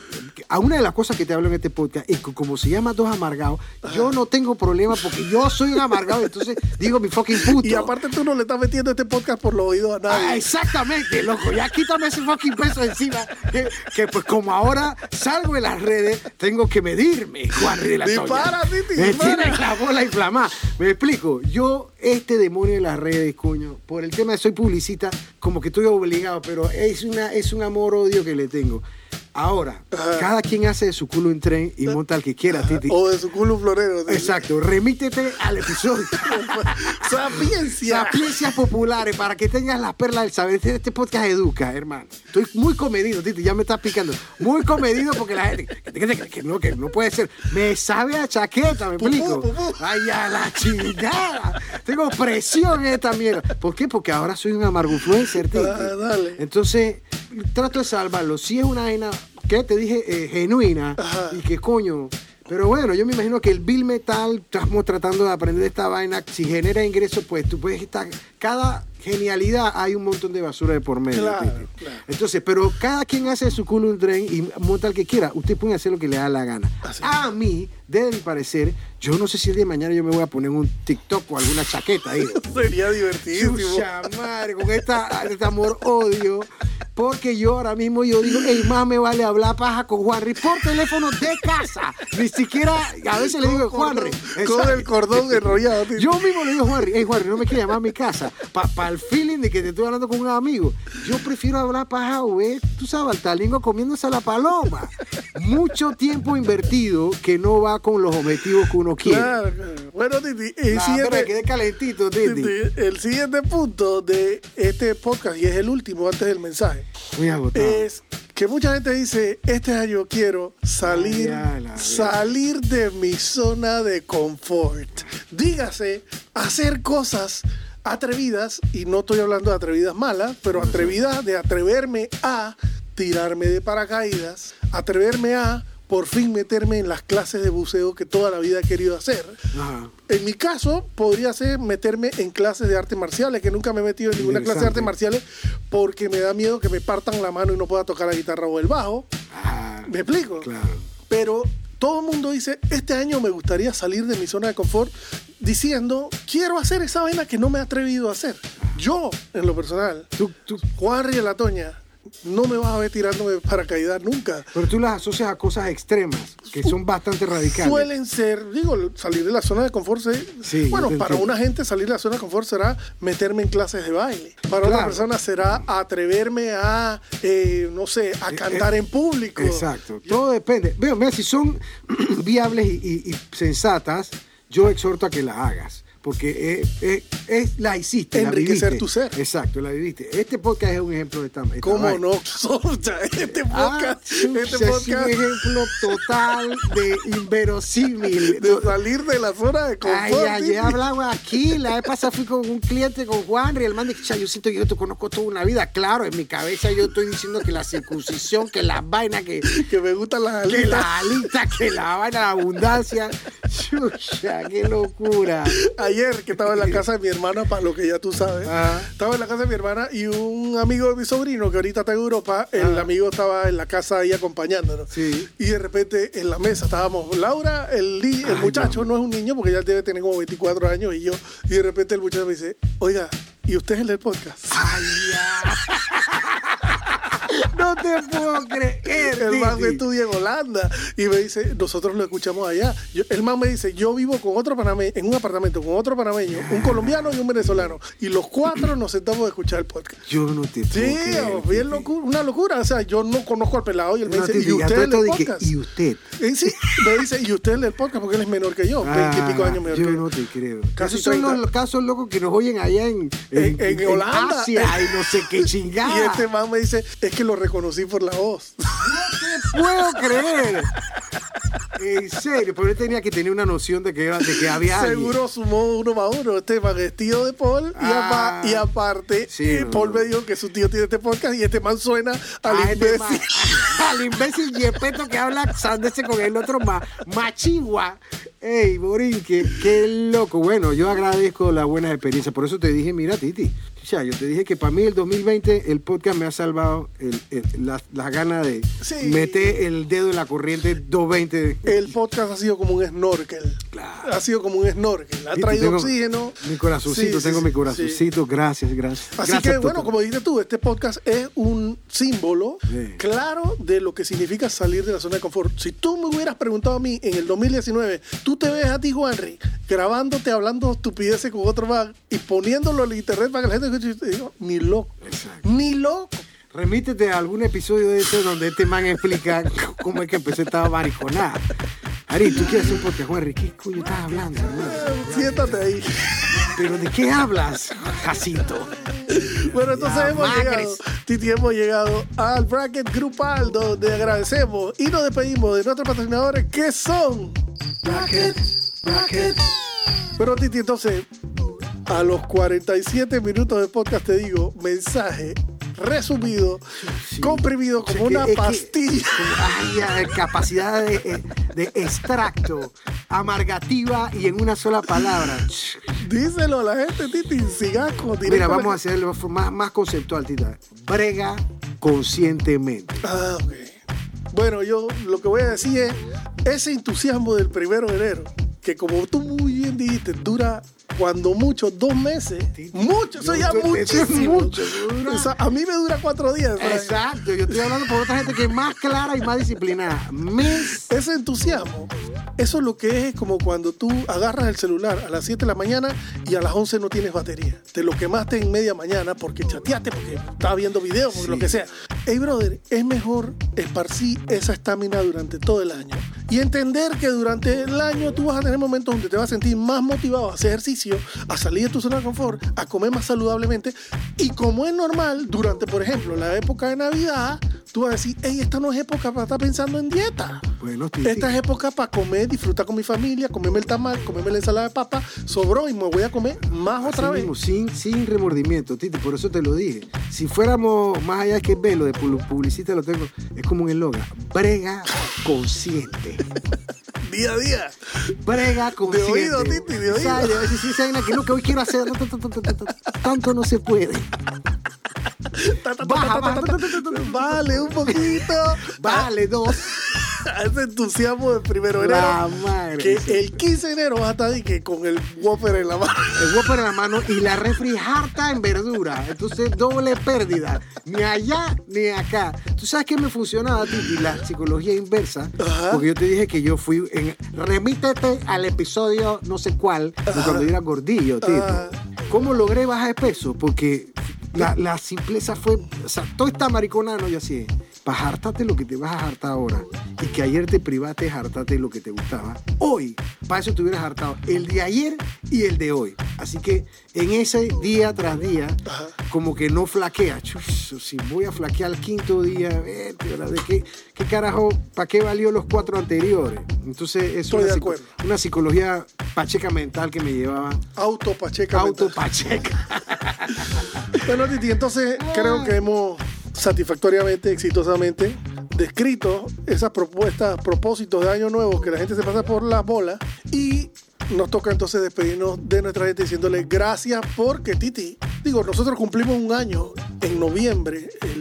A una de las cosas que te hablo en este podcast es que, como se llama Dos Amargados, yo no tengo problema porque yo soy un amargado, entonces digo mi fucking puto. Y aparte tú no le estás metiendo este podcast por los oídos a nadie. Ah, exactamente, loco. Ya quítame ese fucking peso encima. Que, que, pues como ahora salgo en las redes, tengo que medirme, Juan de la. Dispara, Titi, Me dispara. tiene la bola inflamada. Me explico. Yo, este demonio de las redes, coño, por el tema de soy publicista, como que estoy obligado, pero es, una, es un amor-odio que le tengo. Ahora, Ajá. cada quien hace de su culo un tren y monta al que quiera, Titi. O de su culo un florero. sí. Exacto, remítete al episodio. Sapiencia. Sapiencias populares para que tengas las perlas del saber. Este, este podcast educa, hermano. Estoy muy comedido, Titi, ya me estás picando. Muy comedido porque la gente. Que, que- que- que no, que no puede ser. Me sabe a chaqueta, me Pupú, explico. pupú. Ay, a la chingada. Tengo presión en esta mierda. ¿Por qué? Porque ahora soy un amargo influencer, Titi. Ah, dale. Entonces, trato de salvarlo. Si es una vaina, que te dije, Eh, genuina, Ajá. y que coño. Pero bueno, yo me imagino que el Bill Metal, estamos tratando de aprender esta vaina. Si genera ingresos, pues tú puedes estar. Cada genialidad hay un montón de basura de por medio. Claro, claro. Entonces, pero cada quien hace su culo un tren y monta el que quiera. Usted puede hacer lo que le da la gana. Así. A mí, desde mi parecer, yo no sé si el día de mañana yo me voy a poner un TikTok o alguna chaqueta ahí. Sería divertidísimo. Chucha madre, con esta, este amor-odio. Porque yo ahora mismo yo digo, hey, más me vale hablar paja con Juanri por teléfono de casa. Ni siquiera, a veces le digo, Juanri. Con el cordón enrollado. tío. Yo mismo le digo, Juanri, hey, Juanri, no me quieres llamar a mi casa. Para el feeling de que te estoy hablando con un amigo. Yo prefiero hablar paja, güey. Tú sabes, al talingo comiéndose a la paloma. Mucho tiempo invertido que no va con los objetivos que uno quiere. Claro, claro. Bueno, Titi, el, Nah, siguiente, pero quedé calentito, Titi. Titi, el siguiente punto de este podcast, y es el último antes del mensaje, Muy agotado. es que mucha gente dice, este año quiero salir, Ay, salir de mi zona de confort. Dígase, hacer cosas atrevidas, y no estoy hablando de atrevidas malas, pero atrevidas de atreverme a tirarme de paracaídas, atreverme a por fin meterme en las clases de buceo que toda la vida he querido hacer. Ajá. En mi caso, podría ser meterme en clases de artes marciales, que nunca me he metido en ninguna clase de artes marciales porque me da miedo que me partan la mano y no pueda tocar la guitarra o el bajo. Ah, ¿Me explico? Claro. Pero todo el mundo dice, este año me gustaría salir de mi zona de confort diciendo, quiero hacer esa vaina que no me he atrevido a hacer. Yo, en lo personal, Tú, tú, Juan la Toña, no me vas a ver tirándome paracaídas nunca. pero tú las asocias a cosas extremas, que son bastante radicales. Suelen ser, digo, salir de la zona de confort. se- Sí, bueno, para una gente salir de la zona de confort será meterme en clases de baile. Para otra persona será atreverme a, eh, no sé, a cantar en público. Exacto. Todo depende. Veo, mira, si son viables y, y- y sensatas, yo exhorto a que las hagas. Porque es, es- es- la hiciste. Enriquecer tu ser. Exacto, la viviste. Este podcast es un ejemplo de esta. esta ¿Cómo vaina. no? Este Ah, podcast, este es un podcast ejemplo total de inverosímil. de salir de la zona de confort. Ay, ayer hablaba aquí, la vez pasada fui con un cliente, con Juan, y el man dice, "Cha, yo siento que yo te conozco toda una vida. Claro, en mi cabeza yo estoy diciendo que la circuncisión, que las vainas, que, que me gustan las que alitas. la alita, que la vaina, la abundancia. Chucha, qué locura. Ayer que estaba en la casa de mi hermana, para lo que ya tú sabes, Ajá. estaba en la casa de mi hermana y un amigo de mi sobrino que ahorita está en Europa, el amigo estaba en la casa ahí acompañándonos. Sí. Y de repente en la mesa estábamos Laura, el, el Ay, muchacho, no. es un niño porque ya debe tener como 24 años y yo, y de repente el muchacho me dice, oiga, ¿y usted es el del podcast? Ay, ya. No te puedo creer. El man estudia en Holanda y me dice, nosotros lo escuchamos allá. Yo- el man me dice, yo vivo con otro panameño, en un apartamento con otro panameño, un colombiano y un venezolano. Y los cuatro nos sentamos a escuchar el podcast. Yo no te puedo Sí, creer. bien Titi. locu- una locura. O sea, yo no conozco al pelado y él me No, dice, ¿y usted el podcast? ¿Y usted? Eh, sí, me dice, ¿y usted el podcast? Porque él es menor que yo, veintipico Ah, años menor yo que no te creo. Casi Esos son 30. los casos locos que nos oyen allá en, En- en Holanda. Asia y no sé qué chingada. Y este man me dice, es que lo reconocí por la voz. No te puedo creer. En serio, pero él tenía que tener una noción de que, de que había alguien. Seguro sumó uno más uno. Este man es tío de Paul y, Ah. apa- y aparte Sí, eh, Paul no. me dijo que su tío tiene este podcast y este man suena al a este imbécil. ma- al imbécil Yepeto que habla sándese con el otro ma, machigua. Ey, Borín, qué, loco. Bueno, yo agradezco la buena experiencia. Por eso te dije, mira, Titi. Ya, yo te dije que para mí el 2020 el podcast me ha salvado el- el- la, la gana de Sí. meter el dedo en la corriente 220. El podcast ha sido como un snorkel. Claro. Ha sido como un snorkel. Ha traído tengo oxígeno. Mi corazoncito, Sí, tengo sí, mi sí. corazoncito. Gracias, gracias. Así Gracias, que, bueno, como dijiste tú, este podcast es un símbolo Sí. claro de lo que significa salir de la zona de confort. Si tú me hubieras preguntado a mí en el 2019, tú te ves a ti, Juanri, grabándote, hablando estupideces con otro man y poniéndolo en internet para que la gente digo, ni loco. Exacto. Ni loco. Remítete a algún episodio de este donde este man explica cómo es que empecé esta mariconada. Ari, tú quieres hacer un podcast, Juan ¿qué coño estás hablando, hermano? Siéntate ahí. ¿Pero de qué hablas, Jacinto? Bueno, entonces La hemos llegado, Titi, hemos llegado al bracket grupal donde agradecemos y nos despedimos de nuestros patrocinadores que son Bracket, Bracket. Pero Titi, entonces, a los 47 minutos de podcast te digo, mensaje resumido, Sí. comprimido O sea, como que- una que- pastilla. Ay, capacidad de, de extracto, amargativa y en una sola palabra. Díselo a la gente, Titi, sigasco. Mira, vamos a hacerlo más, más conceptual, Tita. Brega conscientemente. Ah, ok. Bueno, yo lo que voy a decir es ese entusiasmo del primero de enero, que como tú muy bien dijiste, dura cuando mucho dos meses. Mucho, eso ya muchísimo. mucho, O sea, a mí me dura cuatro días. ¿sabes? Exacto, yo estoy hablando por otra gente que es más clara y más disciplinada. Mes. Ese entusiasmo, eso es lo que es como cuando tú agarras el celular a las 7 de la mañana y a las 11 no tienes batería. Te lo quemaste en media mañana porque chateaste, porque estabas viendo videos, porque Sí. lo que sea. Hey, brother, es mejor esparcir esa estamina durante todo el año y entender que durante el año tú vas a tener momentos donde te vas a sentir más motivado a hacer ejercicio, a salir de tu zona de confort, a comer más saludablemente. Y como es normal, durante, por ejemplo, la época de Navidad, tú vas a decir, hey, esta no es época para estar pensando en dieta. Bueno, Titi. Esta es época para comer, disfrutar con mi familia, comerme el tamal, comerme la ensalada de papa, sobró y me voy a comer más Así otra vez. sin, sin remordimiento, Titi, por eso te lo dije. Si fuéramos más allá que velo de pu- publicista, lo tengo, es como un eslogan: brega consciente. Día a día. Brega consciente. oído, Titi, de oído. ¿Sabes? A veces vaina que no, que hoy quiero hacer. ta, ta, ta, ta, ta, ta, Tanto no se puede. Baja. Vale, un poquito. Vale, dos. A ese entusiasmo del primero de enero. La madre. Que el 15 de enero vas a estar que con el Whopper en la mano. El Whopper en la mano y la refri harta en verdura. Entonces, doble pérdida. Ni allá ni acá. ¿Tú sabes qué me funcionaba, Titi? La psicología inversa. Ajá. Porque yo te dije que yo fui en... Remítete al episodio no sé cuál, de cuando yo era gordillo. Ajá. ¿Cómo logré bajar de peso? Porque la, la simpleza fue... O sea, todo está mariconano y así es. Para hartarte lo que te vas a hartar ahora y que ayer te privaste de hartarte lo que te gustaba, hoy, para eso te hubieras hartado el de ayer y el de hoy. Así que en ese día tras día, como que no flaquea. Chus, si voy a flaquear el quinto día, vete, ¿verdad? ¿de qué, qué carajo, para qué valió los cuatro anteriores? Entonces es una, psico- psicología pacheca mental que me llevaba Auto Pacheca. auto mental. pacheca. Bueno, Titi, entonces creo que hemos satisfactoriamente, exitosamente descrito esas propuestas, propósitos de año nuevo que la gente se pasa por las bolas y nos toca entonces despedirnos de nuestra gente diciéndole gracias porque Titi, digo, nosotros cumplimos un año en noviembre, el,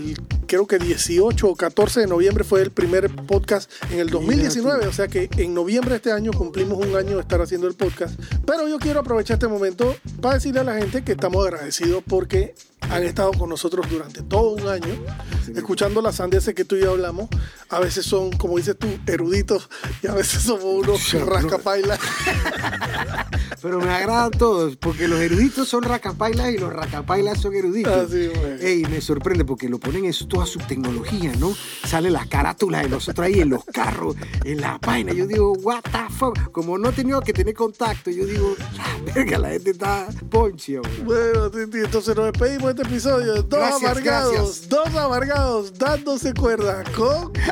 creo que 18 o 14 de noviembre fue el primer podcast en el 2019, o sea que en noviembre de este año cumplimos un año de estar haciendo el podcast, pero yo quiero aprovechar este momento para decirle a la gente que estamos agradecidos porque han estado con nosotros durante todo un año, escuchando las sandeces que tú y yo hablamos. A veces son, como dices tú, eruditos y a veces somos unos rascapailas. Pero me agradan todos, porque los eruditos son racapailas y los racapailas son eruditos. Así, güey. Ey, me sorprende porque lo ponen en su- toda su tecnología, ¿no? Sale la carátula de nosotros ahí en los carros, en la vaina. Yo digo, what the fuck. Como no he tenido que tener contacto, yo digo, la verga, la gente está ponche, hombre. Bueno, entonces nos despedimos de este episodio. Dos Gracias, amargados, gracias. dos amargados dándose cuerda con.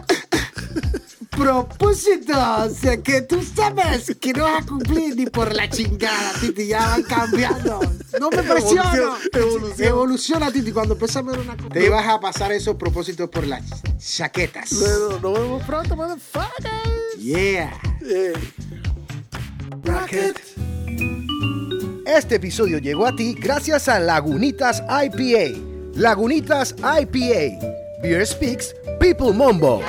Propósito, o sea que tú sabes que no vas a cumplir ni por la chingada, Titi, ya van cambiando. No me presiono. Evolución. Evoluciona, Titi, cuando empezamos a ver una cosa. Te vas a pasar esos propósitos por las chaquetas. Bueno, nos vemos pronto, motherfuckers. Yeah. Ey. Bracket. Este episodio llegó a ti gracias a Lagunitas IPA. Lagunitas IPA. Beer Speaks, People Mombo.